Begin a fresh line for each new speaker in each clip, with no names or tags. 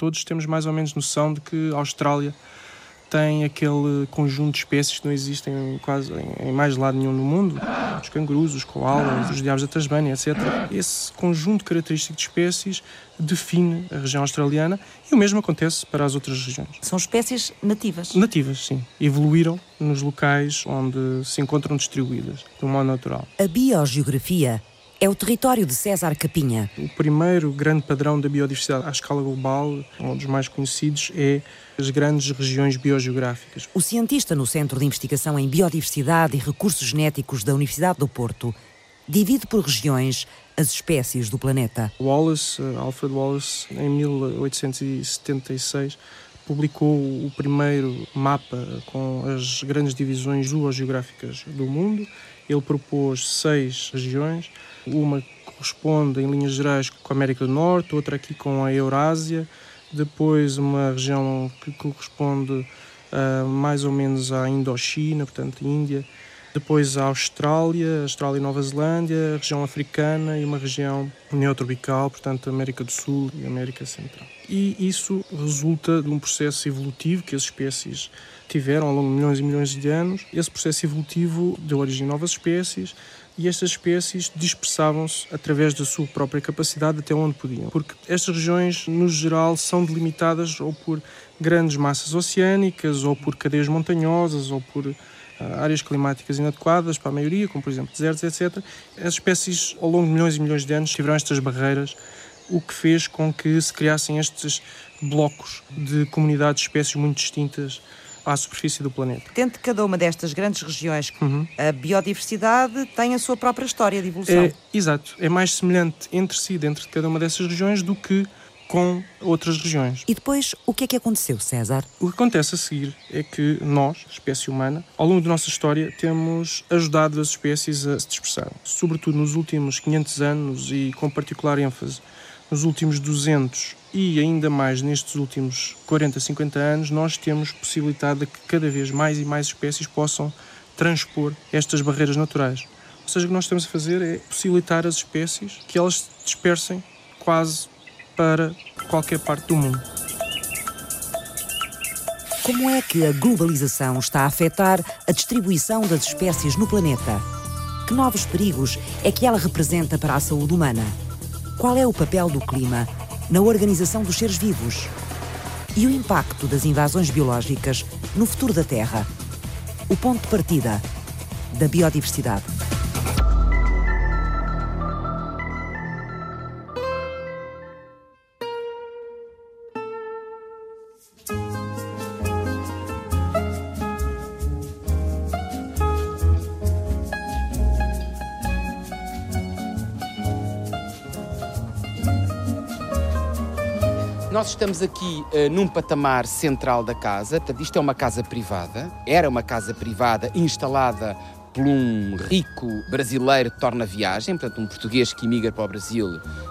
todos temos mais ou menos noção de que a Austrália tem aquele conjunto de espécies que não existem quase em, mais lado nenhum no mundo, os cangurus, os koalas, os diabos da Tasmânia, etc. Esse conjunto característico de espécies define a região australiana e o mesmo acontece para as outras regiões.
São espécies nativas?
Nativas, sim. Evoluíram nos locais onde se encontram distribuídas, de um modo natural.
A biogeografia é o território de César Capinha.
O primeiro grande padrão da biodiversidade à escala global, um dos mais conhecidos, é as grandes regiões biogeográficas.
O cientista no Centro de Investigação em Biodiversidade e Recursos Genéticos da Universidade do Porto divide por regiões as espécies do planeta.
Wallace, eh, Alfred Wallace, em 1876, publicou o primeiro mapa com as grandes divisões zoogeográficas do mundo. Ele propôs seis regiões. Uma corresponde, em linhas gerais, com a América do Norte, outra aqui com a Eurásia, depois uma região que corresponde uh, mais ou menos à Indochina, portanto, Índia, depois a Austrália, Austrália e Nova Zelândia, a região africana e uma região neotropical, portanto, América do Sul e América Central. E isso resulta de um processo evolutivo que as espécies tiveram ao longo de milhões e milhões de anos. Esse processo evolutivo deu origem a novas espécies, e estas espécies dispersavam-se através da sua própria capacidade até onde podiam. Porque estas regiões, no geral, são delimitadas ou por grandes massas oceânicas, ou por cadeias montanhosas, ou por ah, áreas climáticas inadequadas para a maioria, como por exemplo desertos, etc. As espécies, ao longo de milhões e milhões de anos, tiveram estas barreiras, o que fez com que se criassem estes blocos de comunidades de espécies muito distintas à superfície do planeta.
Dentro de cada uma destas grandes regiões, uhum. a biodiversidade tem a sua própria história de evolução.
É, exato. É mais semelhante entre si, dentro de cada uma dessas regiões, do que com outras regiões.
E depois, o que é que aconteceu, César?
O que acontece a seguir é que nós, espécie humana, ao longo da nossa história, temos ajudado as espécies a se dispersar. Sobretudo nos últimos 500 anos e com particular ênfase nos últimos 200 e ainda mais nestes últimos 40, 50 anos, nós temos possibilitado que cada vez mais e mais espécies possam transpor estas barreiras naturais. Ou seja, o que nós estamos a fazer é possibilitar as espécies que elas se dispersem quase para qualquer parte do mundo.
Como é que a globalização está a afetar a distribuição das espécies no planeta? Que novos perigos é que ela representa para a saúde humana? Qual é o papel do clima na organização dos seres vivos? E o impacto das invasões biológicas no futuro da Terra? O ponto de partida da biodiversidade.
Estamos aqui uh, num patamar central da casa, isto é uma casa privada, era uma casa privada instalada por um rico brasileiro que torna viagem, portanto, um português que emigra para o Brasil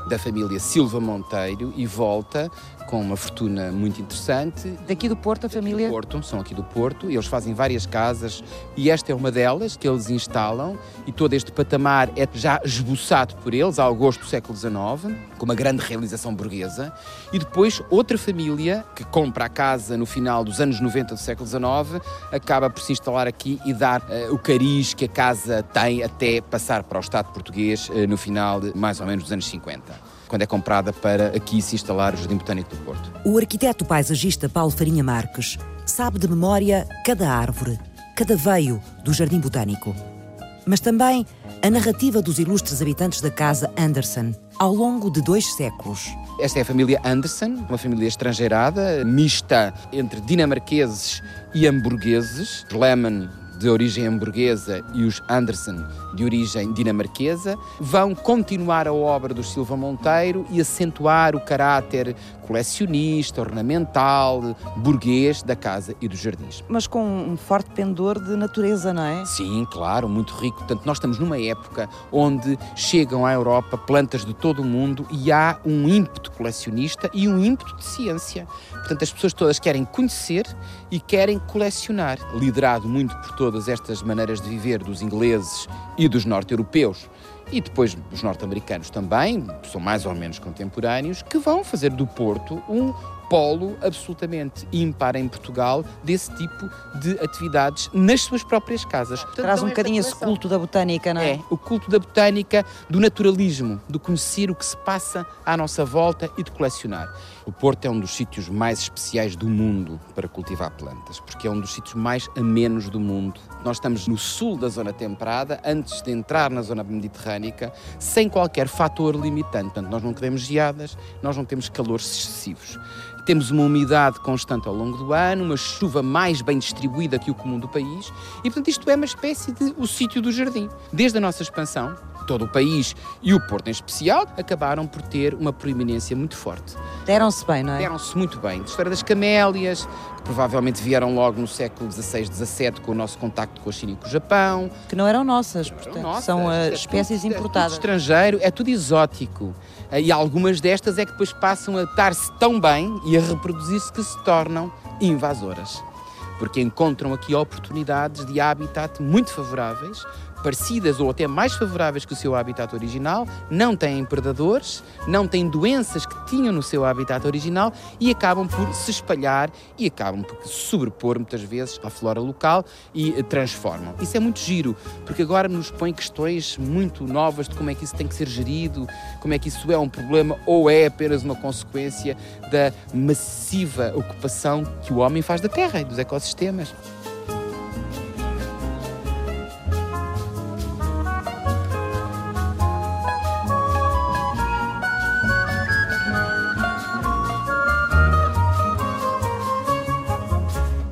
da família Silva Monteiro e volta com uma fortuna muito interessante.
Daqui do Porto, a família?
Do Porto, são aqui do Porto. Eles fazem várias casas e esta é uma delas que eles instalam e todo este patamar é já esboçado por eles ao gosto do século XIX, com uma grande realização burguesa. E depois outra família que compra a casa no final dos anos 90 do século XIX acaba por se instalar aqui e dar uh, o cariz que a casa tem até passar para o Estado português uh, no final de mais ou menos dos anos 50 quando é comprada para aqui se instalar o Jardim Botânico do Porto.
O arquiteto paisagista Paulo Farinha Marques sabe de memória cada árvore, cada veio do Jardim Botânico. Mas também a narrativa dos ilustres habitantes da casa Anderson ao longo de dois séculos.
Esta é a família Anderson, uma família estrangeirada, mista entre dinamarqueses e hamburgueses. Lehmann de origem hamburguesa e os Anderson de origem dinamarquesa, vão continuar a obra do Silva Monteiro e acentuar o caráter colecionista, ornamental, burguês da casa e dos jardins.
Mas com um forte pendor de natureza, não é?
Sim, claro, muito rico. Portanto, nós estamos numa época onde chegam à Europa plantas de todo o mundo e há um ímpeto colecionista e um ímpeto de ciência. Portanto, as pessoas todas querem conhecer e querem colecionar, liderado muito por todas estas maneiras de viver dos ingleses e dos norte-europeus e depois os norte-americanos também, são mais ou menos contemporâneos, que vão fazer do Porto um polo absolutamente ímpar em Portugal desse tipo de atividades nas suas próprias casas.
Portanto, Traz um bocadinho esse culto da botânica, não é?
É, o culto da botânica, do naturalismo, de conhecer o que se passa à nossa volta e de colecionar. O Porto é um dos sítios mais especiais do mundo para cultivar plantas, porque é um dos sítios mais amenos do mundo. Nós estamos no sul da zona temperada, antes de entrar na zona mediterrânica, sem qualquer fator limitante. Portanto, nós não temos geadas, nós não temos calores excessivos. Temos uma umidade constante ao longo do ano, uma chuva mais bem distribuída que o comum do país, e portanto isto é uma espécie de o sítio do jardim. Desde a nossa expansão, todo o país e o Porto em especial, acabaram por ter uma proeminência muito forte.
Deram-se bem, não é?
Deram-se muito bem. A história das camélias, que provavelmente vieram logo no século XVI, XVII, com o nosso contacto com a China e com o Japão.
Que não eram nossas, portanto, eram nossas. são é espécies tudo, importadas.
É tudo estrangeiro, é tudo exótico. Uh, e algumas destas é que depois passam a estar-se tão bem e a reproduzir-se que se tornam invasoras porque encontram aqui oportunidades de habitat muito favoráveis parecidas ou até mais favoráveis que o seu habitat original, não têm predadores, não têm doenças que tinham no seu habitat original e acabam por se espalhar e acabam por sobrepor muitas vezes à flora local e eh, transformam. Isso é muito giro, porque agora nos põe questões muito novas de como é que isso tem que ser gerido, como é que isso é um problema ou é apenas uma consequência da massiva ocupação que o homem faz da terra e dos ecossistemas.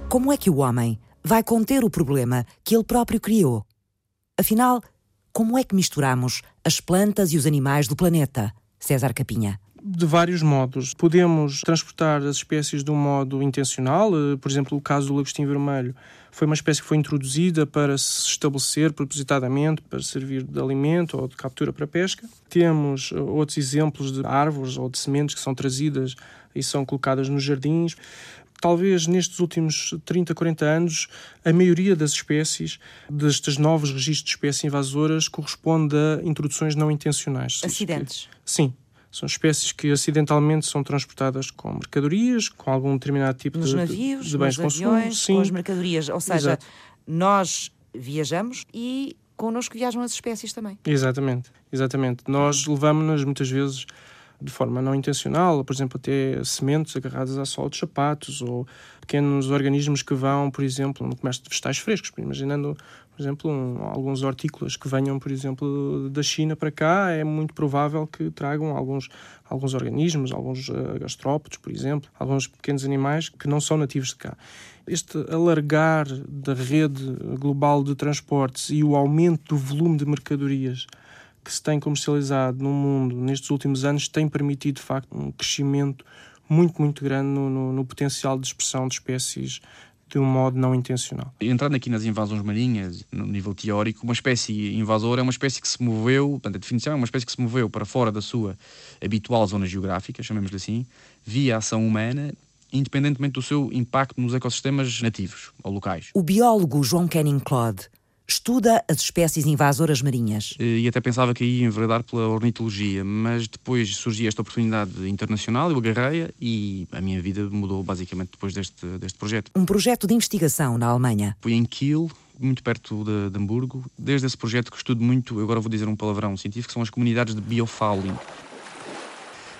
Como é que o homem vai conter o problema que ele próprio criou? Afinal, como é que misturamos as plantas e os animais do planeta? César Capinha
de vários modos. Podemos transportar as espécies de um modo intencional, eh, por exemplo, o caso do lagostim vermelho foi uma espécie que foi introduzida para se estabelecer propositadamente, para servir de alimento ou de captura para pesca. Temos eh, outros exemplos de árvores ou de sementes que são trazidas e são colocadas nos jardins talvez nestes últimos 30, 40 anos, a maioria das espécies, destes novos registros de espécies invasoras, corresponde a introduções não intencionais.
Acidentes?
Sim. São espécies que acidentalmente são transportadas com mercadorias, com algum determinado tipo
nos
de,
navios,
de bens
nos
de consumo.
Aviões,
Sim.
Com as mercadorias. Ou seja, Exato. nós viajamos e connosco viajam as espécies também.
Exatamente, exatamente. Nós levamos-nas muitas vezes de forma não intencional, por exemplo, até sementes agarradas à sola de sapatos ou pequenos organismos que vão, por exemplo, no comércio de vegetais frescos, imaginando, por exemplo, um, alguns hortícolas que venham, por exemplo, da China para cá, é muito provável que tragam alguns, alguns organismos, alguns uh, gastrópodes, por exemplo, alguns pequenos animais que não são nativos de cá. Este alargar da rede global de transportes e o aumento do volume de mercadorias que se tem comercializado no mundo nestes últimos anos tem permitido, de facto, um crescimento muito, muito grande no, no, no potencial de expressão de espécies de um modo não intencional.
Entrando aqui nas invasões marinhas, no nível teórico, uma espécie invasora é uma espécie que se moveu, portanto, a definição é uma espécie que se moveu para fora da sua habitual zona geográfica, chamemos-lhe assim, via ação humana, independentemente do seu impacto nos ecossistemas nativos ou locais.
O biólogo João Canning Claude estuda as espécies invasoras marinhas.
E até pensava que ia enveredar pela ornitologia, mas depois surgiu esta oportunidade internacional, eu agarrei e a minha vida mudou basicamente depois deste, deste projeto.
Um projeto de investigação na Alemanha.
Fui em Kiel, muito perto de, de Hamburgo. Desde esse projeto que estudo muito, agora vou dizer um palavrão científico, são as comunidades de biofouling,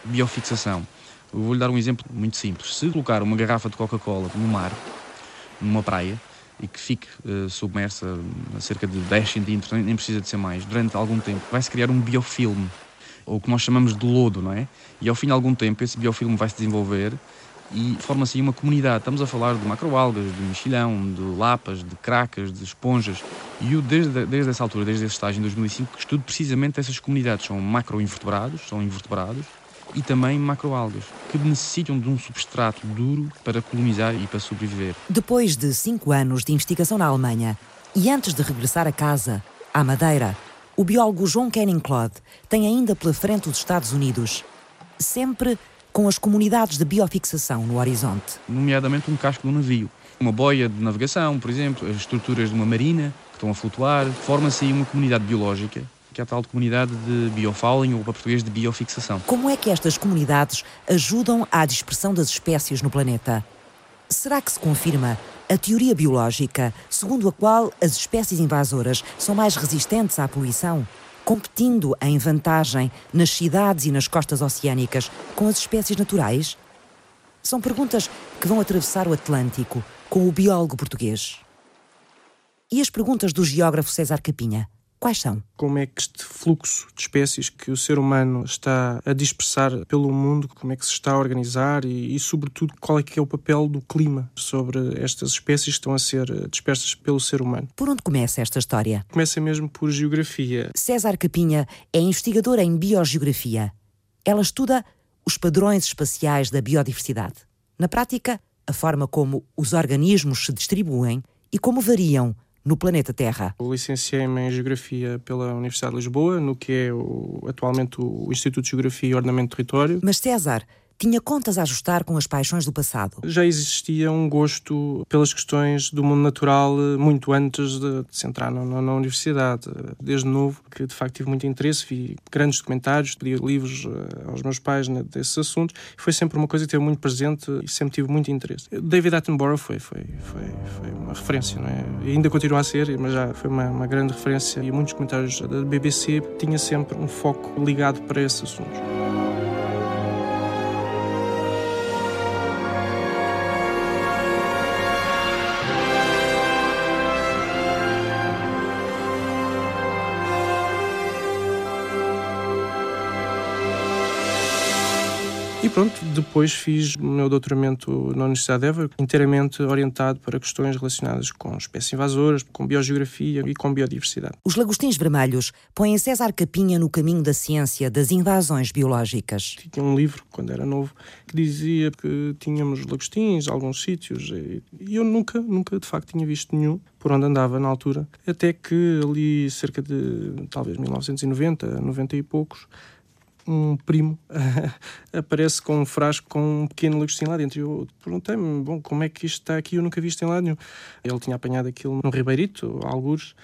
biofixação. vou-lhe dar um exemplo muito simples. Se colocar uma garrafa de Coca-Cola no mar, numa praia, e que fique uh, submersa a cerca de 10 centímetros, nem precisa de ser mais, durante algum tempo, vai-se criar um biofilme, ou o que nós chamamos de lodo, não é? E ao fim de algum tempo esse biofilme vai se desenvolver e forma-se uma comunidade. Estamos a falar de macroalgas, de mexilhão, de lapas, de cracas, de esponjas. E eu, desde, desde essa altura, desde esse estágio em 2005, estudo precisamente essas comunidades. São macroinvertebrados, são invertebrados, e também macroalgas, que necessitam de um substrato duro para colonizar e para sobreviver.
Depois de cinco anos de investigação na Alemanha e antes de regressar a casa, à Madeira, o biólogo João Canning Claude tem ainda pela frente os Estados Unidos, sempre com as comunidades de biofixação no horizonte.
Nomeadamente um casco de um navio, uma boia de navegação, por exemplo, as estruturas de uma marina que estão a flutuar. Forma-se aí uma comunidade biológica que é a tal comunidade de biofouling, ou para português de biofixação.
Como é que estas comunidades ajudam à dispersão das espécies no planeta? Será que se confirma a teoria biológica segundo a qual as espécies invasoras são mais resistentes à poluição, competindo em vantagem nas cidades e nas costas oceânicas com as espécies naturais? São perguntas que vão atravessar o Atlântico com o biólogo português. E as perguntas do geógrafo César Capinha? Quais são?
Como é que este fluxo de espécies que o ser humano está a dispersar pelo mundo, como é que se está a organizar e, e, sobretudo, qual é que é o papel do clima sobre estas espécies que estão a ser eh, dispersas pelo ser humano?
Por onde começa esta história?
Começa mesmo por geografia.
César Capinha é investigador em biogeografia. Ela estuda os padrões espaciais da biodiversidade. Na prática, a forma como os organismos se distribuem e como variam no planeta Terra.
Licenciei-me em Geografia pela Universidade de Lisboa, no que é o, atualmente o Instituto de Geografia e Ordenamento do Território.
Mas César, tinha contas a ajustar com as paixões do passado.
Já existia um gosto pelas questões do mundo natural eh, muito antes de, se entrar na, na, universidade. Desde novo, que de facto tive muito interesse, vi grandes documentários, pedi livros uh, aos meus pais né, desses assuntos. Foi sempre uma coisa que teve muito presente e sempre tive muito interesse. David Attenborough foi, foi, foi, foi uma referência, não é? E ainda continua a ser, mas já foi uma, uma grande referência. E muitos comentários da BBC tinha sempre um foco ligado para esses assuntos. Pronto, depois fiz o meu doutoramento na Universidade de Évora, inteiramente orientado para questões relacionadas com espécies invasoras, com biogeografia e com biodiversidade.
Os lagostins vermelhos põem César Capinha no caminho da ciência das invasões biológicas.
Tinha um livro, quando era novo, que dizia que tínhamos lagostins, alguns sítios, e eu nunca, nunca de facto tinha visto nenhum por onde andava na altura, até que ali cerca de talvez 1990, 90 e poucos, um primo aparece com um frasco com um pequeno lagostim lá dentro. E eu perguntei-me, bom, como é que isto está aqui? Eu nunca vi isto em lado nenhum. Ele tinha apanhado aquilo num ribeirito, algures,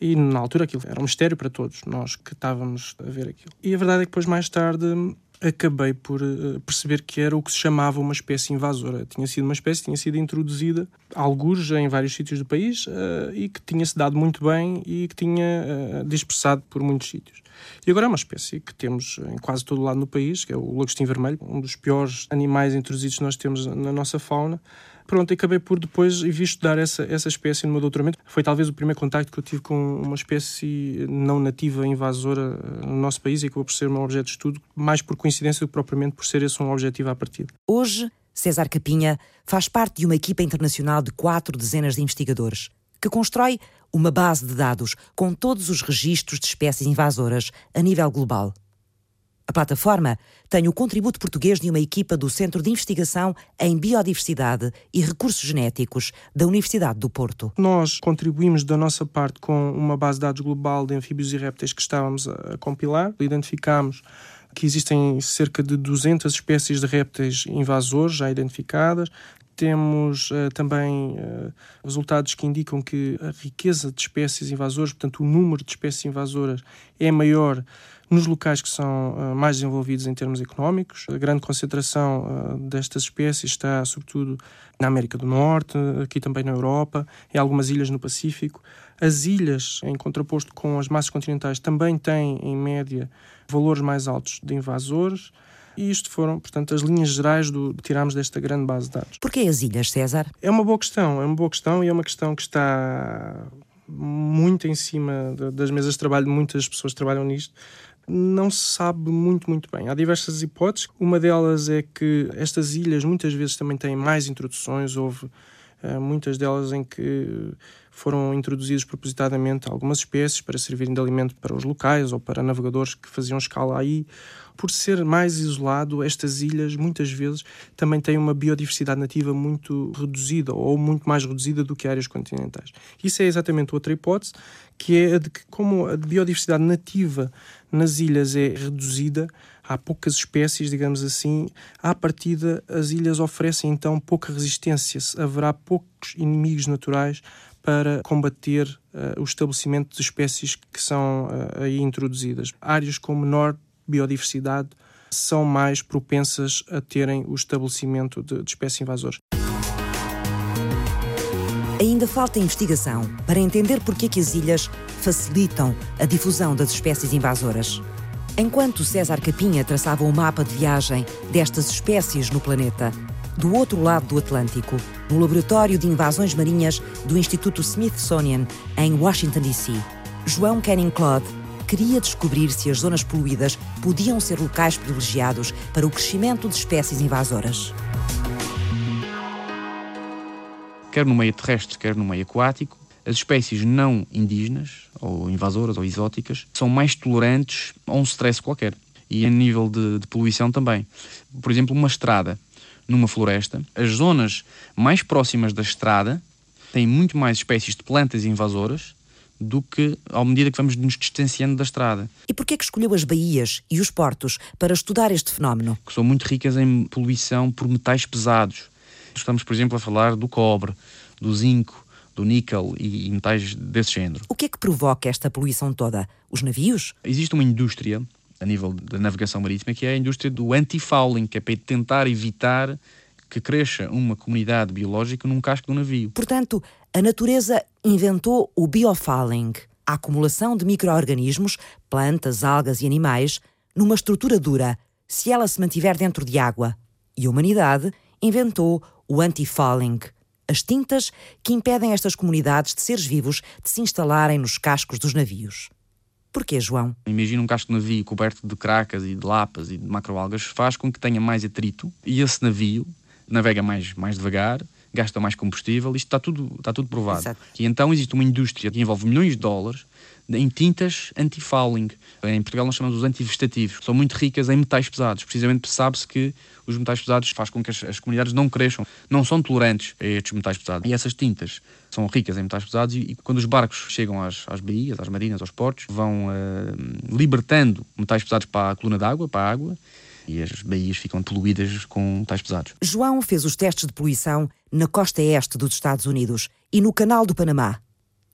e na altura aquilo era um mistério para todos, nós que estávamos a ver aquilo. E a verdade é que depois, mais tarde, acabei por uh, perceber que era o que se chamava uma espécie invasora. Tinha sido uma espécie, tinha sido introduzida, alguns em vários sítios do país, uh, e que tinha-se dado muito bem e que tinha uh, dispersado por muitos sítios. E agora é uma espécie que temos em quase todo o lado no país, que é o lagostim vermelho, um dos piores animais introduzidos que nós temos na nossa fauna. Pronto, acabei por depois vir estudar essa, essa espécie no meu doutoramento. Foi talvez o primeiro contacto que eu tive com uma espécie não nativa invasora eh, no nosso país e acabou por ser um objeto de estudo, mais por coincidência do que propriamente por ser esse um objetivo à partida.
Hoje, César Capinha faz parte de uma equipa internacional de quatro dezenas de investigadores que constrói uma base de dados com todos os registros de espécies invasoras a nível global. A plataforma tem o contributo português de uma equipa do Centro de Investigação em Biodiversidade e Recursos Genéticos da Universidade do Porto.
Nós contribuímos da nossa parte com uma base de dados global de anfíbios e répteis que estávamos a compilar. Identificámos que existem cerca de 200 espécies de répteis invasores já identificadas, temos uh, também uh, resultados que indicam que a riqueza de espécies invasoras, portanto, o número de espécies invasoras é maior nos locais que são uh, mais desenvolvidos em termos económicos. A grande concentração destas espécies está, sobretudo, na América do Norte, aqui também na Europa, em algumas ilhas no Pacífico. As ilhas, em contraposto com as massas continentais, também têm, em média, valores mais altos de invasores. E isto foram, portanto, as linhas gerais do que tiramos desta grande base de dados.
Porquê as ilhas, César?
É uma boa questão, é uma boa questão e é uma questão que está muito em cima das mesas de trabalho, muitas pessoas trabalham nisto. Não se sabe muito, muito bem. Há diversas hipóteses. Uma delas é que estas ilhas muitas vezes também têm mais introduções. Houve uh, muitas delas em que foram introduzidas propositadamente algumas espécies para servirem de alimento para os locais ou para navegadores que faziam escala aí por ser mais isolado, estas ilhas muitas vezes também têm uma biodiversidade nativa muito reduzida ou muito mais reduzida do que áreas continentais. Isso é exatamente outra hipótese, que é a de que, como a biodiversidade nativa nas ilhas é reduzida, há poucas espécies, digamos assim, à partida as ilhas oferecem então pouca resistência, haverá poucos inimigos naturais para combater uh, o estabelecimento de espécies que são uh, aí introduzidas. Áreas com menor biodiversidade são mais propensas a terem o estabelecimento de, de espécies invasoras.
Ainda falta investigação para entender porque que as ilhas facilitam a difusão das espécies invasoras. Enquanto César Capinha traçava o um mapa de viagem destas espécies no planeta, do outro lado do Atlântico, no Laboratório de Invasões Marinhas do Instituto Smithsonian, em Washington, D.C., João Canning Claude queria descobrir se as zonas poluídas podiam ser locais privilegiados para o crescimento de espécies invasoras.
Quer no meio terrestre, quer no meio aquático, as espécies não indígenas, ou invasoras, ou exóticas, são mais tolerantes a um stress qualquer. E a nível de, de poluição também. Por exemplo, uma estrada numa floresta, as zonas mais próximas da estrada têm muito mais espécies de plantas invasoras do que à medida que vamos nos distanciando da estrada.
E por que é que escolheu as baías e os portos para estudar este fenómeno?
Que são muito ricas em poluição por metais pesados. Estamos, por exemplo, a falar do cobre, do zinco, do níquel e metais desse género.
O que é que provoca esta poluição toda? Os navios?
Existe uma indústria a nível da navegação marítima que é a indústria do anti-fouling, que é para tentar evitar que cresça uma comunidade biológica num casco do navio.
Portanto, a natureza inventou o biofouling, a acumulação de micro-organismos, plantas, algas e animais, numa estrutura dura, se ela se mantiver dentro de água. E a humanidade inventou o anti-fouling, as tintas que impedem estas comunidades de seres vivos de se instalarem nos cascos dos navios. Porquê, João?
Imagina um casco de navio coberto de cracas e de lapas e de macroalgas, faz com que tenha mais atrito e esse navio navega mais, mais devagar, gasta mais combustível, isto está tudo, está tudo provado. Exato. E então existe uma indústria que envolve milhões de dólares em tintas anti-fouling. Em Portugal nós chamamos os antivegetativos. São muito ricas em metais pesados. Precisamente sabe-se que os metais pesados faz com que as, as, comunidades não cresçam, não são tolerantes a estes metais pesados. E essas tintas são ricas em metais pesados e, e quando os barcos chegam às, às baías, às marinas, aos portos, vão uh, libertando metais pesados para a coluna d'água, para a água, e as baías ficam poluídas com metais pesados.
João fez os testes de poluição na costa este dos Estados Unidos e no Canal do Panamá.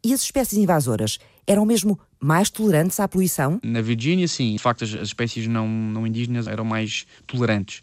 E as espécies invasoras eram mesmo mais tolerantes à poluição?
Na Virgínia, sim. De facto, as, as espécies não, não indígenas eram mais tolerantes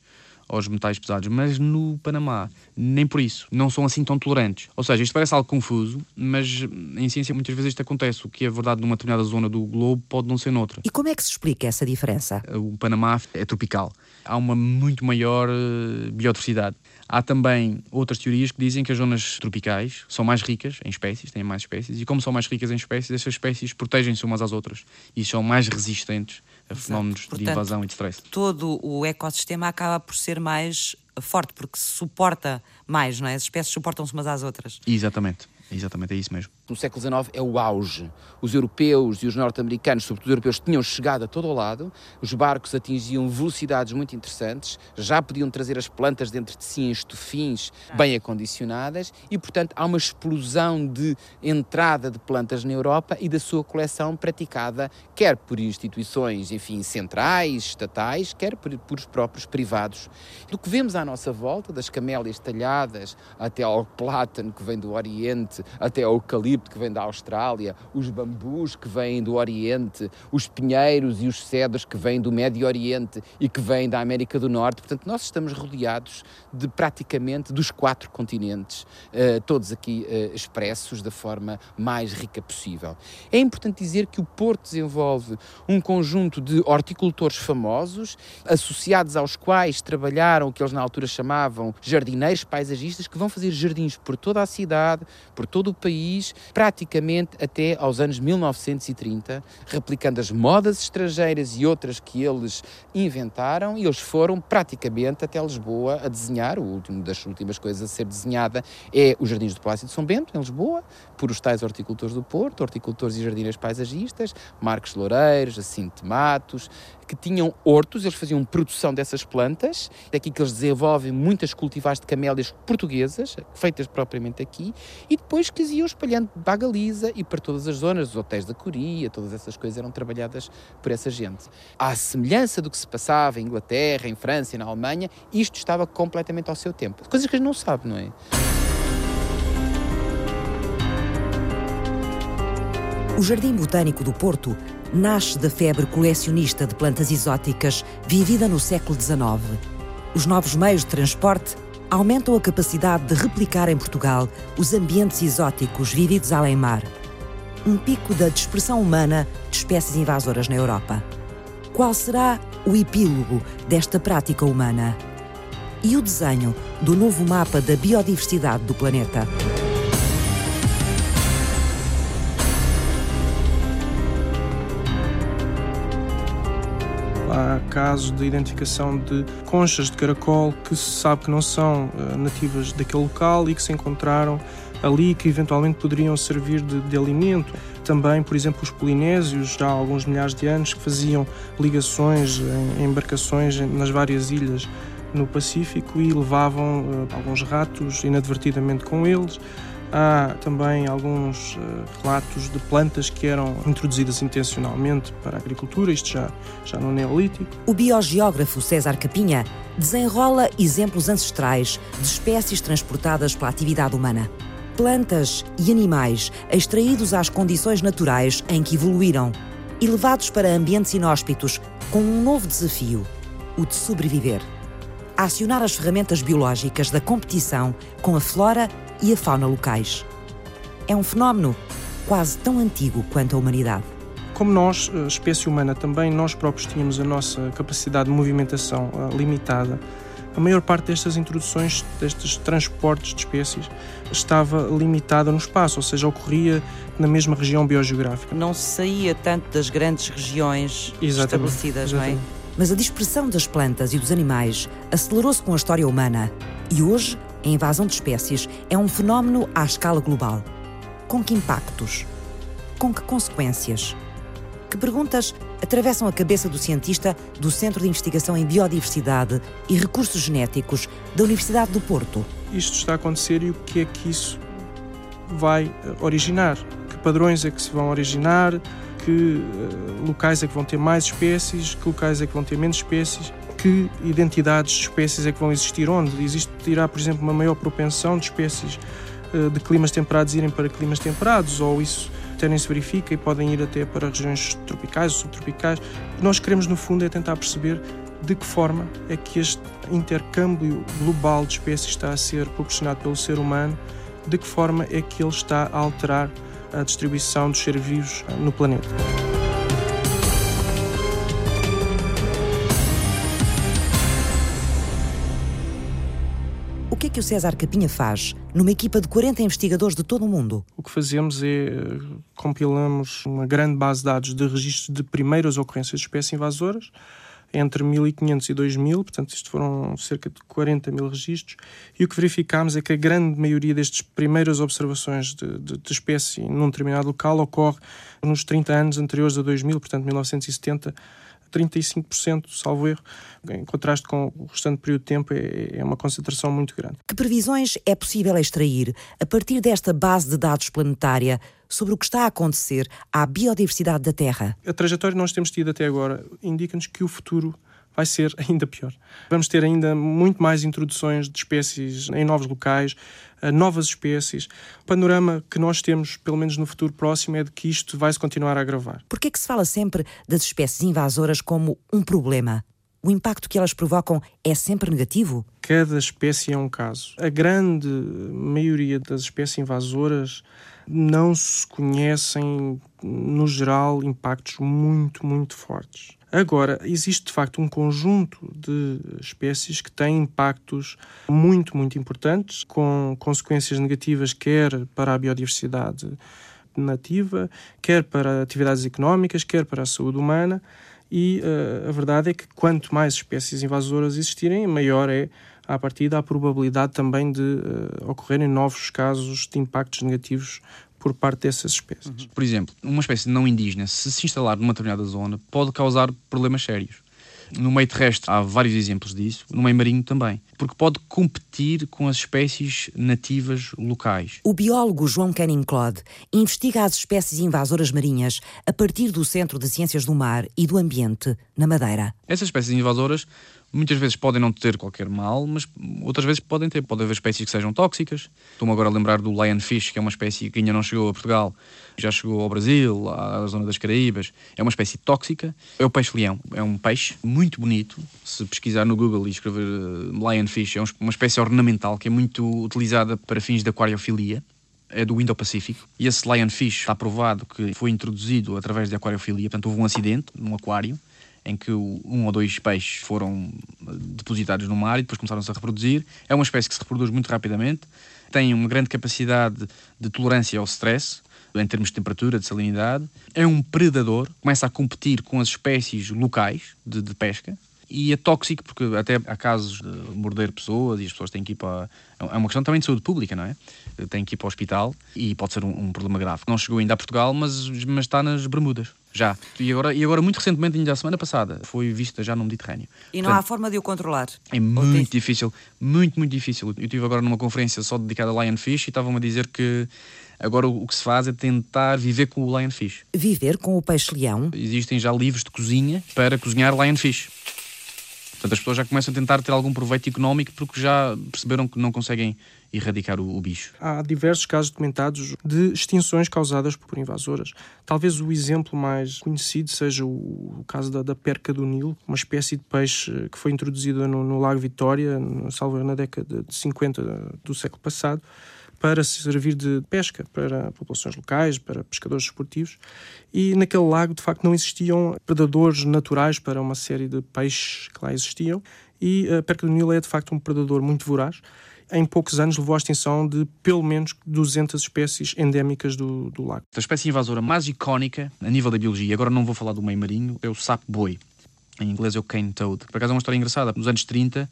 aos metais pesados, mas no Panamá, nem por isso, não são assim tão tolerantes. Ou seja, isto parece algo confuso, mas em ciência muitas vezes isto acontece. O que é verdade numa determinada zona do globo pode não ser noutra.
E como é que se explica essa diferença?
O Panamá é tropical. Há uma muito maior eh, biodiversidade. Há também outras teorias que dizem que as zonas tropicais são mais ricas em espécies, têm mais espécies, e como são mais ricas em espécies, essas espécies protegem-se umas às outras e são mais resistentes a fenómenos Portanto, de invasão e de stress.
Todo o ecossistema acaba por ser mais forte, porque suporta mais, não é? As espécies suportam-se umas às outras.
Exatamente. Exatamente, é isso mesmo.
No século XIX é o auge. Os europeus e os norte-americanos, sobretudo os europeus, tinham chegado a todo o lado, os barcos atingiam velocidades muito interessantes, já podiam trazer as plantas dentro de si em estufins bem acondicionadas e, portanto, há uma explosão de entrada de plantas na Europa e da sua coleção praticada quer por instituições, enfim, centrais, estatais, quer por, por os próprios privados. Do que vemos à nossa volta, das camélias talhadas até ao plátano que vem do Oriente, até o eucalipto que vem da Austrália, os bambus que vêm do Oriente, os pinheiros e os cedros que vêm do Médio Oriente e que vêm da América do Norte. Portanto, nós estamos rodeados de praticamente dos quatro continentes, uh, todos aqui uh, expressos da forma mais rica possível. É importante dizer que o Porto desenvolve um conjunto de horticultores famosos, associados aos quais trabalharam o que eles na altura chamavam jardineiros paisagistas, que vão fazer jardins por toda a cidade, por todo o país, praticamente até aos anos 1930, replicando as modas estrangeiras e outras que eles inventaram, e eles foram praticamente até Lisboa a desenhar. O último das últimas coisas a ser desenhada é os Jardins do Palácio de São Bento, em Lisboa, por os tais horticultores do Porto, horticultores e jardineiros paisagistas, Marcos Loureiros, Jacinto Matos, que tinham hortos, eles faziam produção dessas plantas, daqui que eles desenvolvem muitas cultivares de camélias portuguesas, feitas propriamente aqui, e depois que as iam espalhando para a Galiza e para todas as zonas, os hotéis da Coria, todas essas coisas eram trabalhadas por essa gente. À semelhança do que se passava em Inglaterra, em França e na Alemanha, isto estava completamente ao seu tempo. Coisas que a gente não sabe, não é?
O Jardim Botânico do Porto nasce da febre colecionista de plantas exóticas vivida no século XIX. Os novos meios de transporte aumentam a capacidade de replicar em Portugal os ambientes exóticos vividos além mar. Um pico da dispersão humana de espécies invasoras na Europa. Qual será o epílogo desta prática humana? E o desenho do novo mapa da biodiversidade do planeta?
Casos de identificação de conchas de caracol que se sabe que não são uh, nativas daquele local e que se encontraram ali que eventualmente poderiam servir de, de, alimento. Também, por exemplo, os polinésios, já há alguns milhares de anos, que faziam ligações em, em embarcações nas várias ilhas no Pacífico e levavam uh, alguns ratos inadvertidamente com eles. Há também alguns uh, relatos de plantas que eram introduzidas intencionalmente para a agricultura, isto já, já no Neolítico.
O biogeógrafo César Capinha desenrola exemplos ancestrais de espécies transportadas pela atividade humana. Plantas e animais extraídos às condições naturais em que evoluíram e levados para ambientes inóspitos com um novo desafio: o de sobreviver. acionar as ferramentas biológicas da competição com a flora e a fauna locais. É um fenómeno quase tão antigo quanto a humanidade.
Como nós, espécie humana, também nós próprios tínhamos a nossa capacidade de movimentação uh, limitada, a maior parte destas introduções, destes transportes de espécies, estava limitada no espaço, ou seja, ocorria na mesma região biogeográfica.
Não se saía tanto das grandes regiões exatamente, estabelecidas, exatamente. não é? Mas a dispersão das plantas e dos animais acelerou-se com a história humana e hoje a invasão de espécies é um fenómeno à escala global. Com que impactos? Com que consequências? Que perguntas atravessam a cabeça do cientista do Centro de Investigação em Biodiversidade e Recursos Genéticos da Universidade do Porto?
Isto está a acontecer e o que é que isso vai eh, originar? Que padrões é que se vão originar? Que uh, locais é que vão ter mais espécies? Que locais é que vão ter menos espécies? Que identidades de espécies é que vão existir onde. Existirá, por exemplo, uma maior propensão de espécies eh, de climas temperados irem para climas temperados, ou isso até nem se verifica e podem ir até para regiões tropicais ou subtropicais. O que nós queremos, no fundo, é tentar perceber de que forma é que este intercâmbio global de espécies está a ser proporcionado pelo ser humano, de que forma é que ele está a alterar a distribuição dos seres vivos eh, no planeta.
Que o César Capinha faz numa equipa de 40 investigadores de todo o mundo?
O que fazemos é eh, compilamos uma grande base de dados de registros de primeiras ocorrências de espécies invasoras entre 1500 e 2000, portanto isto foram cerca de 40 mil registros, e o que verificámos é que a grande maioria destas primeiras observações de, de, de espécie num determinado local ocorre nos 30 anos anteriores a 2000, portanto 1970 35%, salvo erro, em contraste com o restante período de tempo, é, é uma concentração muito grande.
Que previsões é possível extrair a partir desta base de dados planetária sobre o que está a acontecer à biodiversidade da Terra?
A trajetória que nós temos tido até agora indica-nos que o futuro vai ser ainda pior. Vamos ter ainda muito mais introduções de espécies em novos locais, eh, novas espécies. O panorama que nós temos, pelo menos no futuro próximo, é de que isto vai se continuar a agravar.
Por é que se fala sempre das espécies invasoras como um problema? O impacto que elas provocam é sempre negativo?
Cada espécie é um caso. A grande maioria das espécies invasoras não se conhecem, no geral, impactos muito, muito fortes. Agora, existe de facto um conjunto de espécies que têm impactos muito, muito importantes, com consequências negativas, quer para a biodiversidade nativa, quer para atividades económicas, quer para a saúde humana. E uh, a verdade é que quanto mais espécies invasoras existirem, maior é à partida a probabilidade também de uh, ocorrerem novos casos de impactos negativos por parte dessas espécies. Uhum.
Por exemplo, uma espécie não indígena, se se instalar numa determinada zona, pode causar problemas sérios. No meio terrestre há vários exemplos disso, no meio marinho também, porque pode competir com as espécies nativas locais.
O biólogo João Canning Claude investiga as espécies invasoras marinhas a partir do Centro de Ciências do Mar e do Ambiente, na Madeira.
Essas espécies invasoras Muitas vezes podem não ter qualquer mal, mas outras vezes podem ter. Pode haver espécies que sejam tóxicas. Estou-me agora a lembrar do lionfish, que é uma espécie que ainda não chegou a Portugal, já chegou ao Brasil, à zona das Caraíbas. É uma espécie tóxica. É o peixe-leão. É um peixe muito bonito. Se pesquisar no Google e escrever eh, lionfish, é uma espécie ornamental que é muito utilizada para fins de aquariofilia é do Indo-Pacífico. E esse lionfish está provado que foi introduzido através de aquariofilia. Portanto, houve um acidente num aquário em que um ou dois peixes foram eh, depositados no mar e depois começaram-se a reproduzir. É uma espécie que se reproduz muito rapidamente, tem uma grande capacidade de tolerância ao stress, em termos de temperatura, de salinidade. É um predador, começa a competir com as espécies locais de, de pesca e é tóxico porque até há casos de morder pessoas e as pessoas têm que ir para. É uma questão também de saúde pública, não é? Têm que ir para o hospital e pode ser um, um problema grave. Não chegou ainda a Portugal, mas, mas está nas Bermudas. Já. E agora, e agora, muito recentemente, ainda a semana passada, foi vista já no Mediterrâneo.
E não Portanto, há forma de o controlar?
É muito difícil. Muito, muito difícil. Eu estive agora numa conferência só dedicada a Lionfish e estavam-me a dizer que agora o que se faz é tentar viver com o Lionfish.
Viver com o peixe-leão?
Existem já livros de cozinha para cozinhar Lionfish. Portanto, as pessoas já começam a tentar ter algum proveito económico porque já perceberam que não conseguem erradicar o, o, bicho.
Há diversos casos documentados de extinções causadas por invasoras. Talvez o exemplo mais conhecido seja o, o caso da, da, perca do Nilo, uma espécie de peixe que foi introduzida no, no Lago Vitória, salvo na década de 50 do século passado para servir de pesca para populações locais, para pescadores esportivos. E naquele lago, de facto, não existiam predadores naturais para uma série de peixes que lá existiam. E a perca do Nilo é, de facto, um predador muito voraz. Em poucos anos levou à extinção de pelo menos 200 espécies endémicas do, do lago.
A espécie invasora mais icónica a nível da biologia, agora não vou falar do meio marinho, é o sapo-boi. Em inglês é o cane toad. Por acaso é uma história engraçada. Nos anos 30,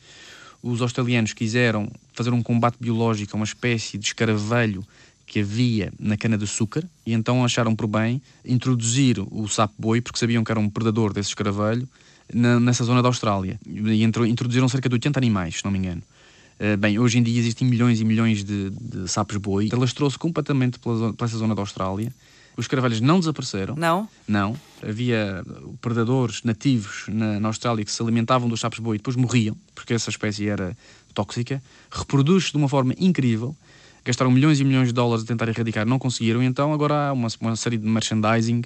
os australianos quiseram fazer um combate biológico a uma espécie de escaravelho que havia na cana-de-açúcar e então acharam por bem introduzir o sapo-boi, porque sabiam que era um predador desse escaravelho, na, nessa zona da Austrália. E introduziram cerca de 80 animais, se não me engano. Uh, bem, hoje em dia existem milhões e milhões de, de sapos-boi. Alastrou-se completamente pela, pela essa zona da Austrália os caravelhos não desapareceram.
Não?
Não. Havia predadores nativos na, na Austrália que se alimentavam dos sapos boi e depois morriam, porque essa espécie era tóxica. Reproduz-se de uma forma incrível. Gastaram milhões e milhões de dólares a tentar erradicar, não conseguiram. Então agora há uma, uma série de merchandising,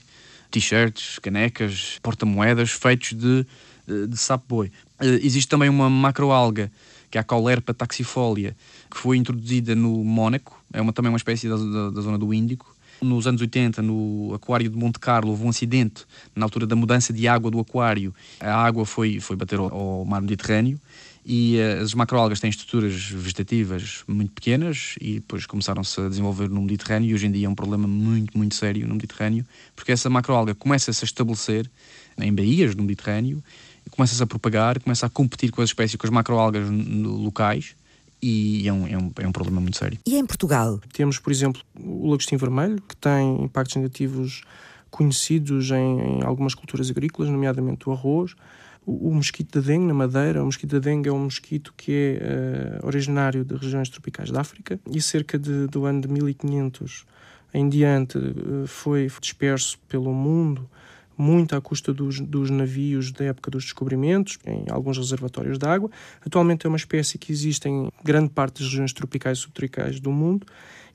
t-shirts, canecas, porta-moedas feitos de, de, de sapo boi. Uh, existe também uma macroalga, que é a Caulerpa taxifolia, que foi introduzida no Mónaco. É uma, também uma espécie da, da, da zona do Índico nos anos 80, no aquário de Monte Carlo, houve um acidente na altura da mudança de água do aquário. A água foi, foi bater ao, ao mar Mediterrâneo e uh, as macroalgas têm estruturas vegetativas muito pequenas e depois começaram-se a desenvolver no Mediterrâneo e hoje em dia é um problema muito, muito sério no Mediterrâneo, porque essa macroalga começa-se a estabelecer em baías do Mediterrâneo, começa-se a propagar, começa a competir com as espécies, com as macroalgas locais e é um, é, um, é um problema muito sério.
E em Portugal?
Temos, por exemplo, o lagostim vermelho, que tem impactos negativos conhecidos em, em algumas culturas agrícolas, nomeadamente o arroz. O, o, mosquito da dengue na Madeira, o mosquito da dengue é um mosquito que é uh, originário de regiões tropicais da África e cerca de, do ano de 1500 em diante uh, foi disperso pelo mundo muito à custa dos, dos navios da época dos descobrimentos, em alguns reservatórios de água. Atualmente é uma espécie que existe em grande parte das regiões tropicais e subtropicais do mundo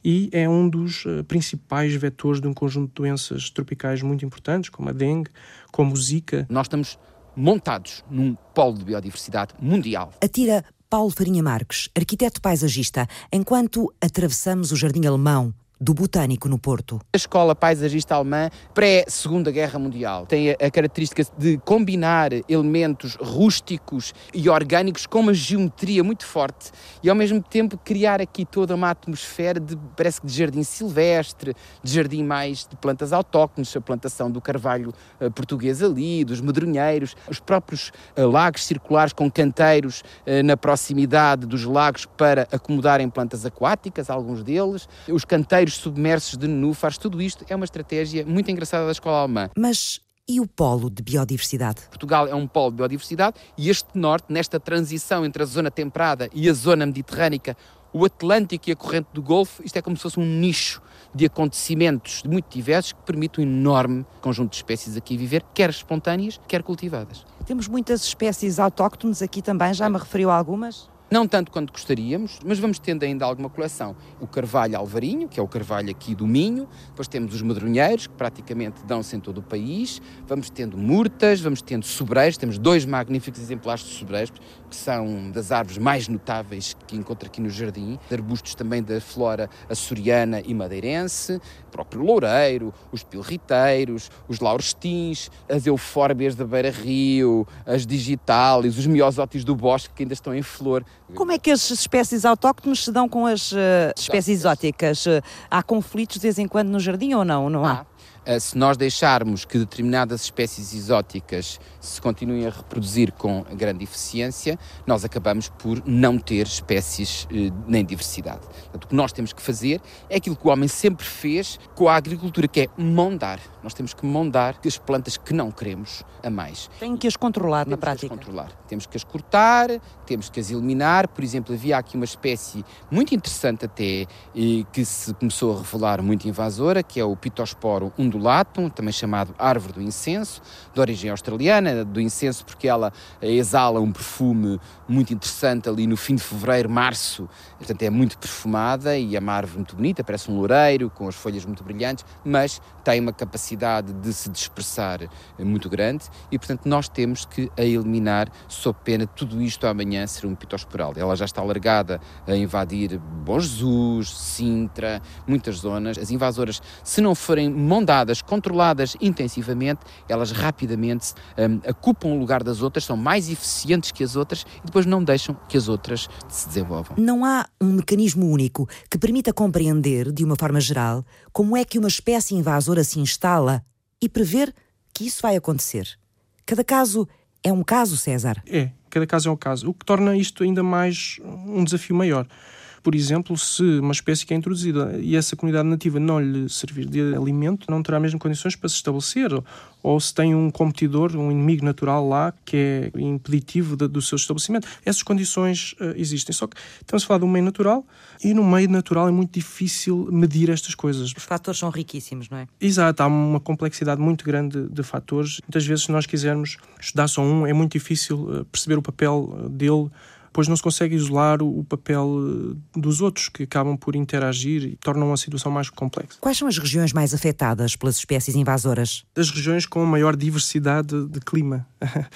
e é um dos uh, principais vetores de um conjunto de doenças tropicais muito importantes, como a dengue, como o zika.
Nós estamos montados num polo de biodiversidade mundial.
Atira Paulo Farinha Marques, arquiteto paisagista, enquanto atravessamos o Jardim Alemão, do Botânico no Porto.
A escola paisagista alemã, pré-Segunda Guerra Mundial, tem a característica de combinar elementos rústicos e orgânicos com uma geometria muito forte e ao mesmo tempo criar aqui toda uma atmosfera de, parece que de jardim silvestre, de jardim mais de plantas autóctones, a plantação do carvalho uh, português ali, dos medronheiros, os próprios uh, lagos circulares com canteiros uh, na proximidade dos lagos para acomodarem plantas aquáticas, alguns deles, os canteiros submersos de nenúfares, tudo isto é uma estratégia muito engraçada da escola alemã.
Mas e o polo de biodiversidade?
Portugal é um polo de biodiversidade e este norte, nesta transição entre a zona temperada e a zona mediterrânica, o Atlântico e a corrente do Golfo, isto é como se fosse um nicho de acontecimentos muito diversos que permite um enorme conjunto de espécies aqui viver, quer espontâneas, quer cultivadas.
Temos muitas espécies autóctones aqui também, já me referiu a algumas?
Não tanto quanto gostaríamos, mas vamos tendo ainda alguma coleção. O carvalho alvarinho, que é o carvalho aqui do Minho, depois temos os madronheiros, que praticamente dão-se em todo o país, vamos tendo murtas, vamos tendo sobreiros, temos dois magníficos exemplares de sobreiros, que são das árvores mais notáveis que encontro aqui no jardim, arbustos também da flora açoriana e madeirense, o próprio loureiro, os pilriteiros, os laurestins, as eufórbias da beira-rio, as digitalis, os miosótis do bosque que ainda estão em flor.
Como é que as espécies autóctones se dão com as uh, espécies exóticas? há conflitos de vez em quando no jardim ou não? Não há?
Ah, se nós deixarmos que determinadas espécies exóticas se continuem a reproduzir com grande eficiência, nós acabamos por não ter espécies eh, nem diversidade. Portanto, o que nós temos que fazer é aquilo que o homem sempre fez com a agricultura, que é mondar. Nós temos que mondar as plantas que não queremos a mais.
Tem que as controlar
temos
na prática.
Que as controlar. Temos que as cortar, temos que as eliminar. Por exemplo, havia aqui uma espécie muito interessante até, que se começou a revelar muito invasora, que é o Pitosporo undulatum, também chamado árvore do incenso, de origem australiana, do incenso porque ela exala um perfume muito interessante ali no fim de fevereiro, março, portanto é muito perfumada e é uma árvore muito bonita, parece um loureiro, com as folhas muito brilhantes, mas tem uma capacidade de se dispersar muito grande e, portanto, nós temos que a eliminar sob pena tudo isto amanhã ser um pitosporal. Ela já está alargada a invadir Bom Jesus, Sintra, muitas zonas. As invasoras, se não forem mondadas, controladas intensivamente, elas rapidamente um, ocupam o lugar das outras, são mais eficientes que as outras e depois não deixam que as outras se desenvolvam.
Não há um mecanismo único que permita compreender, de uma forma geral, como é que uma espécie invasora se instala e prever que isso vai acontecer. Cada caso é um caso, César.
É, cada caso é um caso, o que torna isto ainda mais um desafio maior por exemplo, se uma espécie que é introduzida e essa comunidade nativa não lhe servir de alimento, não terá mesmo condições para se estabelecer, ou se tem um competidor, um inimigo natural lá que é impeditivo do seu estabelecimento. Essas condições uh, existem. Só que estamos a falar de um meio natural e no meio natural é muito difícil medir estas coisas.
Os fatores são riquíssimos, não é?
Exato, há uma complexidade muito grande de, fatores. Muitas vezes, se nós quisermos estudar só um, é muito difícil uh, perceber o papel uh, dele depois não se consegue isolar o, papel eh, dos outros, que acabam por interagir e tornam a situação mais complexa.
Quais são as regiões mais afetadas pelas espécies invasoras?
As regiões com maior diversidade de clima.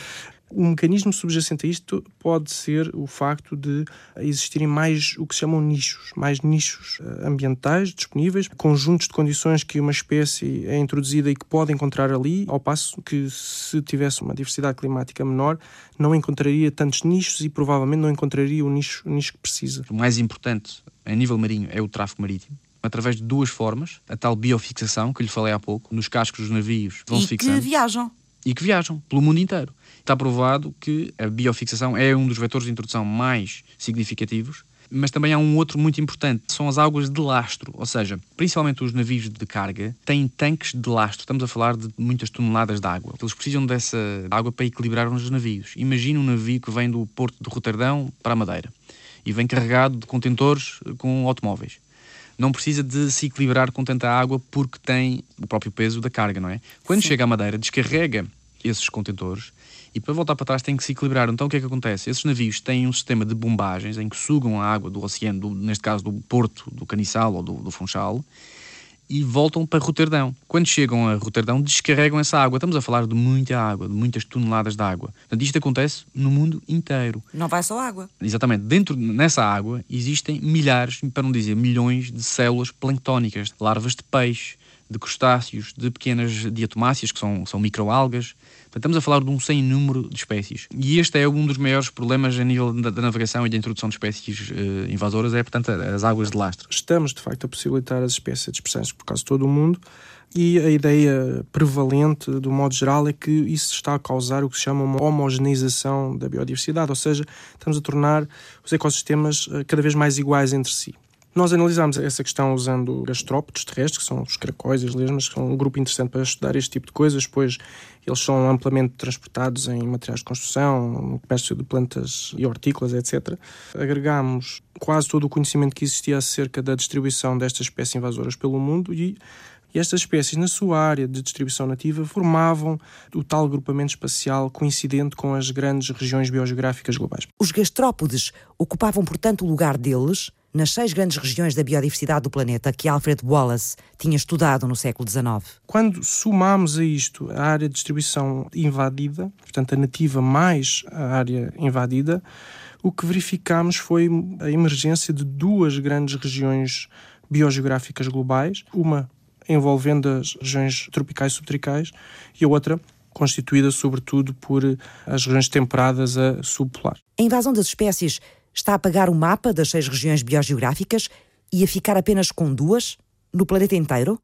Um mecanismo subjacente a isto pode ser o facto de existirem mais o que se chamam nichos, mais nichos eh, ambientais disponíveis, conjuntos de condições que uma espécie é introduzida e que pode encontrar ali, ao passo que se tivesse uma diversidade climática menor, não encontraria tantos nichos e provavelmente não encontraria o nicho, o nicho que precisa.
O mais importante a nível marinho é o tráfego marítimo através de duas formas, a tal biofixação que lhe falei há pouco, nos cascos dos navios vão-se fixando.
E que viajam.
E que viajam pelo mundo inteiro. Está provado que a biofixação é um dos vetores de introdução mais significativos, mas também há um outro muito importante, são as águas de lastro, ou seja, principalmente os navios de carga têm tanques de lastro, estamos a falar de muitas toneladas de água. Eles precisam dessa água para equilibrar os navios. Imagina um navio que vem do porto de Roterdão para a Madeira e vem carregado de contentores com automóveis não precisa de se equilibrar com tanta água porque tem o próprio peso da carga, não é? Quando Sim. chega à Madeira, descarrega esses contentores e para voltar para trás tem que se equilibrar. Então o que é que acontece? Esses navios têm um sistema de bombagens em que sugam a água do oceano, do, neste caso do porto do Caniçal ou do, do Funchal, e voltam para Roterdão. Quando chegam a Roterdão, descarregam essa água. Estamos a falar de muita água, de muitas toneladas de água. Portanto, isto acontece no mundo inteiro.
Não vai só água.
Exatamente. Dentro nessa água existem milhares, para não dizer milhões, de células planctónicas, larvas de peixe, de crustáceos, de pequenas diatomáceas, que são, são microalgas. Estamos a falar de um sem número de espécies. E este é um dos maiores problemas a nível da, da navegação e da introdução de espécies uh, invasoras, é, portanto, as águas de lastro.
Estamos, de facto, a possibilitar as espécies dispersão por de todo o mundo e a ideia prevalente, do modo geral, é que isso está a causar o que se chama uma homogeneização da biodiversidade, ou seja, estamos a tornar os ecossistemas eh, cada vez mais iguais entre si. Nós analisámos essa questão usando gastrópodes terrestres, que são os caracóis, as lesmas, que são um grupo interessante para estudar este tipo de coisas, pois eles são amplamente transportados em materiais de construção, no comércio de plantas e hortícolas, etc. Agregámos quase todo o conhecimento que existia acerca da distribuição destas espécies invasoras pelo mundo e e estas espécies, na sua área de distribuição nativa, formavam o tal grupamento espacial coincidente com as grandes regiões biogeográficas globais.
Os gastrópodes ocupavam, portanto, o lugar deles nas seis grandes regiões da biodiversidade do planeta que Alfred Wallace tinha estudado no século XIX.
Quando somamos a isto a área de distribuição invadida, portanto a nativa mais a área invadida, o que verificamos foi a emergência de duas grandes regiões biogeográficas globais, uma envolvendo as regiões tropicais e subtropicais e a outra constituída sobretudo por as regiões temperadas a subpolar.
A invasão das espécies está a apagar o mapa das seis regiões biogeográficas e a ficar apenas com duas no planeta inteiro?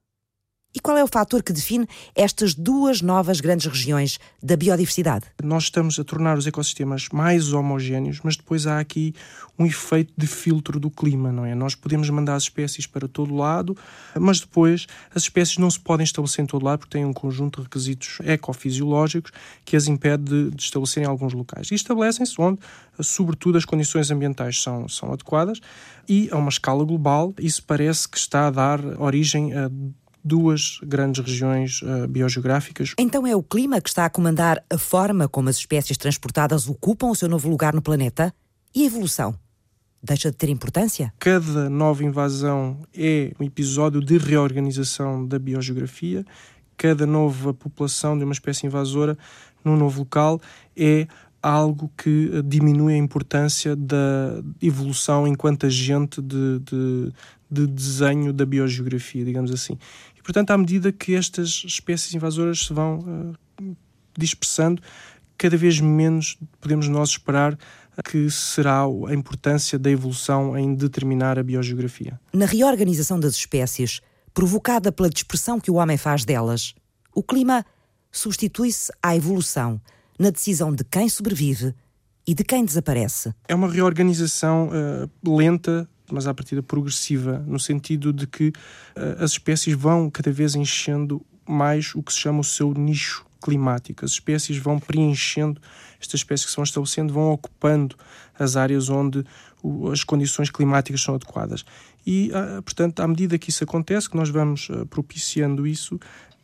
E qual é o fator que define estas duas novas grandes regiões da biodiversidade?
Nós estamos a tornar os ecossistemas mais homogéneos, mas depois há aqui um efeito de filtro do clima, não é? Nós podemos mandar as espécies para todo lado, mas depois as espécies não se podem estabelecer em todo lado porque têm um conjunto de requisitos ecofisiológicos que as impede de, de estabelecer em alguns locais. E estabelecem-se onde, sobretudo, as condições ambientais são, são adequadas e a uma escala global isso parece que está a dar origem a duas grandes regiões uh, biogeográficas.
Então é o clima que está a comandar a forma como as espécies transportadas ocupam o seu novo lugar no planeta? E a evolução? Deixa de ter importância?
Cada nova invasão é um episódio de reorganização da biogeografia. Cada nova população de uma espécie invasora num novo local é algo que eh, diminui a importância da evolução enquanto agente de, de, de desenho da biogeografia, digamos assim. Portanto, à medida que estas espécies invasoras se vão uh, dispersando, cada vez menos podemos nós esperar que será a importância da evolução em determinar a biogeografia.
Na reorganização das espécies, provocada pela dispersão que o homem faz delas, o clima substitui-se à evolução na decisão de quem sobrevive e de quem desaparece.
É uma reorganização uh, lenta mas à partida progressiva, no sentido de que uh, as espécies vão cada vez enchendo mais o que se chama o seu nicho climático. As espécies vão preenchendo, estas espécies que se vão estabelecendo, vão ocupando as áreas onde o, as condições climáticas são adequadas. E, uh, portanto, à medida que isso acontece, que nós vamos uh, propiciando isso,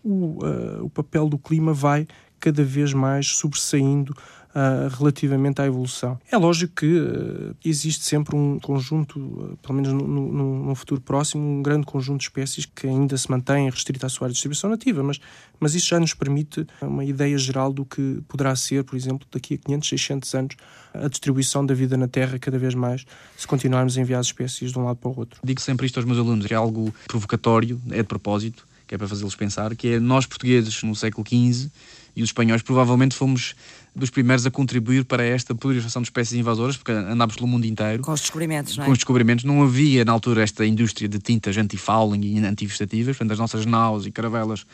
o, o papel do clima vai cada vez mais sobressaindo uh, relativamente à evolução. É lógico que uh, existe sempre um conjunto, uh, pelo menos no, no, no, futuro próximo, um grande conjunto de espécies que ainda se mantém restrita à sua área de distribuição nativa, mas, mas isso já nos permite uma ideia geral do que poderá ser, por exemplo, daqui a 500, 600 anos, a distribuição da vida na Terra cada vez mais, se continuarmos a enviar as espécies de um lado para o outro.
Digo sempre isto aos meus alunos, é algo provocatório, é de propósito, que é para fazê-los pensar, que é nós portugueses no século XV e os espanhóis provavelmente fomos dos primeiros a contribuir para esta proliferação de espécies invasoras, porque andámos pelo mundo inteiro.
Com os descobrimentos, não é?
Com os descobrimentos. Não havia, na altura, esta indústria de tintas anti-fouling e anti-vegetativas, portanto, as nossas naus e caravelas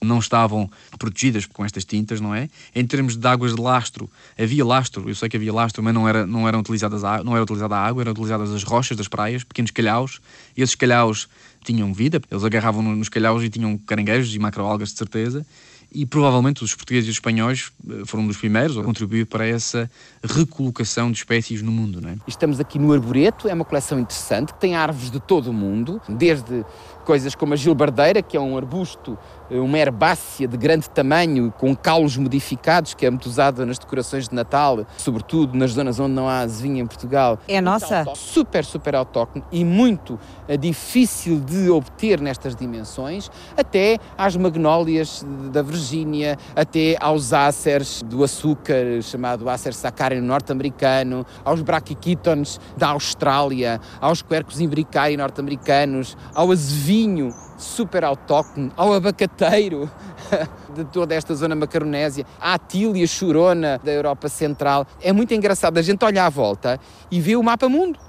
não estavam protegidas com estas tintas, não é? Em termos de águas de lastro, havia lastro, eu sei que havia lastro, mas não era, não eram utilizadas a, não era utilizada a água, eram utilizadas as rochas das praias, pequenos calhaus, e esses calhaus tinham vida, eles agarravam nos calhaus e tinham caranguejos e macroalgas de certeza, e provavelmente os portugueses e os espanhóis eh, foram dos primeiros a contribuir para essa recolocação de espécies no mundo. Não é?
Estamos aqui no Arboreto, é uma coleção interessante que tem árvores de todo o mundo, desde coisas como a gilbardeira, que é um arbusto, eh, uma herbácea de grande tamanho, com caulos modificados, que é muito usada nas decorações de Natal, sobretudo nas zonas onde não há azevinha em Portugal.
É nossa?
Super, super autóctone e muito eh, difícil de obter nestas dimensões, até às magnólias da Virgínia, até aos áceres do açúcar, chamado ácer saccharin norte-americano, aos brachiquítones da Austrália, aos quercus imbricai norte-americanos, ao azevinho vinho super autóctone, ao abacateiro de toda esta zona macaronésia, à tília chorona da Europa Central. É muito engraçado a gente olhar à volta e ver o mapa mundo.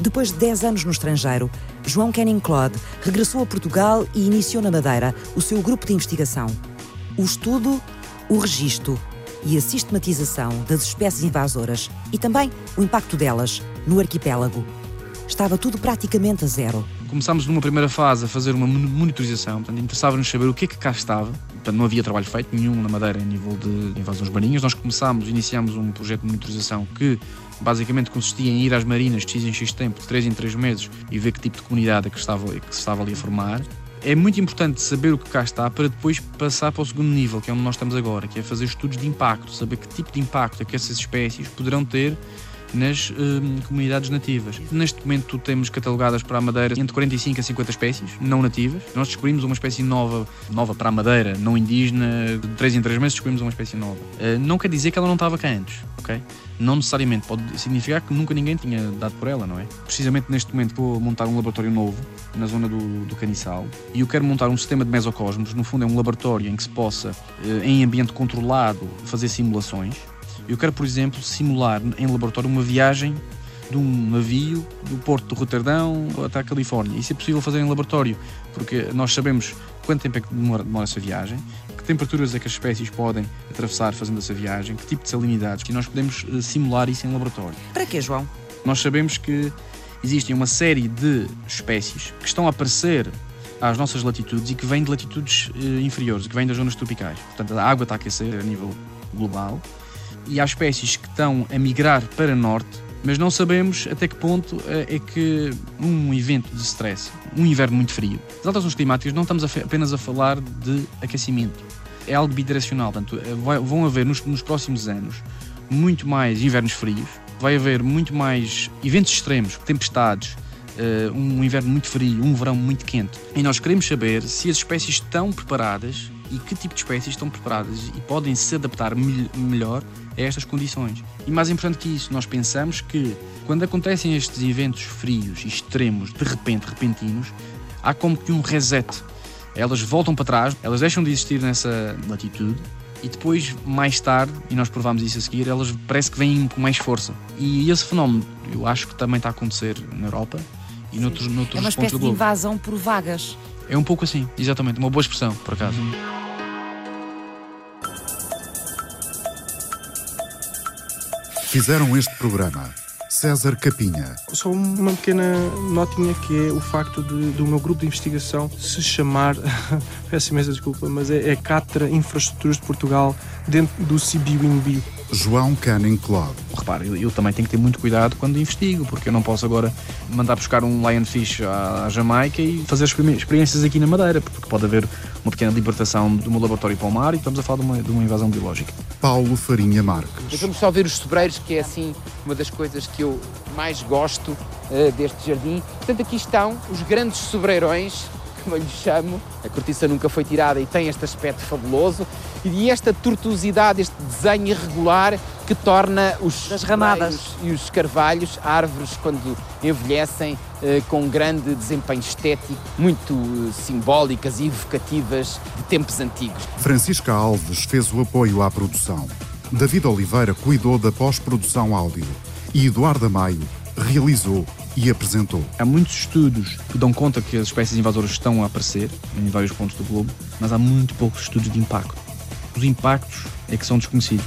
Depois de 10 anos no estrangeiro, João Canning Claude regressou a Portugal e iniciou na Madeira o seu grupo de investigação. O estudo, o registro e a sistematização das espécies invasoras e também o impacto delas no arquipélago. Estava tudo praticamente a zero.
Começámos numa primeira fase a fazer uma monitorização, portanto, interessava-nos saber o que é que cá estava. Portanto, não havia trabalho feito nenhum na Madeira em nível de invasões marinhas. Nós começámos, iniciámos um projeto de monitorização que basicamente consistia em ir às marinas de X em X tempo, de 3 em 3 meses, e ver que tipo de comunidade é que, estava, que se estava ali a formar. É muito importante saber o que cá está para depois passar para o segundo nível, que é onde nós estamos agora, que é fazer estudos de impacto, saber que tipo de impacto é que essas espécies poderão ter nas hum, comunidades nativas. Neste momento temos catalogadas para a Madeira entre 45 a 50 espécies não nativas. Nós descobrimos uma espécie nova, nova para a Madeira, não indígena, de 3 em 3 meses descobrimos uma espécie nova. Uh, não quer dizer que ela não estava cá antes, ok? Não necessariamente, pode significar que nunca ninguém tinha dado por ela, não é? Precisamente neste momento vou montar um laboratório novo na zona do, do Caniçal e eu quero montar um sistema de mesocosmos, no fundo é um laboratório em que se possa, eh, em ambiente controlado, fazer simulações eu quero, por exemplo, simular em laboratório uma viagem de um navio do porto de Roterdão até a Califórnia. Isso é possível fazer em laboratório, porque nós sabemos quanto tempo é que demora, demora essa viagem, que temperaturas é que as espécies podem atravessar fazendo essa viagem, que tipo de salinidades, que nós podemos eh, simular isso em laboratório.
Para quê, João?
Nós sabemos que existem uma série de espécies que estão a aparecer às nossas latitudes e que vêm de latitudes eh, inferiores, que vêm das zonas tropicais. Portanto, a água está a aquecer a nível global e há espécies que estão a migrar para norte, mas não sabemos até que ponto eh, é que um evento de stress, um inverno muito frio, as alterações climáticas não estamos apenas a falar de aquecimento, é algo bidirecional, portanto, eh, vão haver nos, nos próximos anos muito mais invernos frios, vai haver muito mais eventos extremos, tempestades, uh, um inverno muito frio, um verão muito quente. E nós queremos saber se as espécies estão preparadas e que tipo de espécies estão preparadas e podem se adaptar me melhor a estas condições. E mais importante que isso, nós pensamos que quando acontecem estes eventos frios extremos, de repente, repentinos, há como que um reset. Elas voltam para trás, elas deixam de existir nessa latitude e depois, mais tarde, e nós provamos isso a seguir, elas parece que vêm com mais força. E esse fenómeno, eu acho que também está a acontecer na Europa e noutros, noutros
É uma espécie
de
invasão por vagas.
É um pouco assim, exatamente, uma boa expressão, por acaso.
Fizeram este programa César Capinha.
Só uma pequena notinha que é o facto de, do meu grupo de investigação se chamar, peço imensa desculpa, mas é, é Catra Infraestruturas de Portugal dentro do CBWINB.
João Canning Club.
Repare, eu, eu, também tenho que ter muito cuidado quando investigo, porque eu não posso agora mandar buscar um lionfish à, à Jamaica e fazer experiências aqui na Madeira, porque pode haver uma pequena libertação do meu laboratório para o mar e estamos a falar de uma, de uma invasão biológica.
Paulo Farinha Marques.
Vamos só ver os sobreiros, que é assim uma das coisas que eu mais gosto uh, deste jardim. Portanto, aqui estão os grandes sobreirões como eu lhe chamo. A cortiça nunca foi tirada e tem este aspecto fabuloso. E esta tortuosidade, este desenho irregular que torna os
As ramadas
e os carvalhos, árvores, quando envelhecem, eh, com grande desempenho estético, muito eh, simbólicas e evocativas de tempos antigos.
Francisca Alves fez o apoio à produção. David Oliveira cuidou da pós-produção áudio. E Eduardo Amaio realizou e apresentou.
Há muitos estudos que dão conta que as espécies invasoras estão a aparecer em vários pontos do globo, mas há muito poucos estudos de impacto os impactos é que são desconhecidos.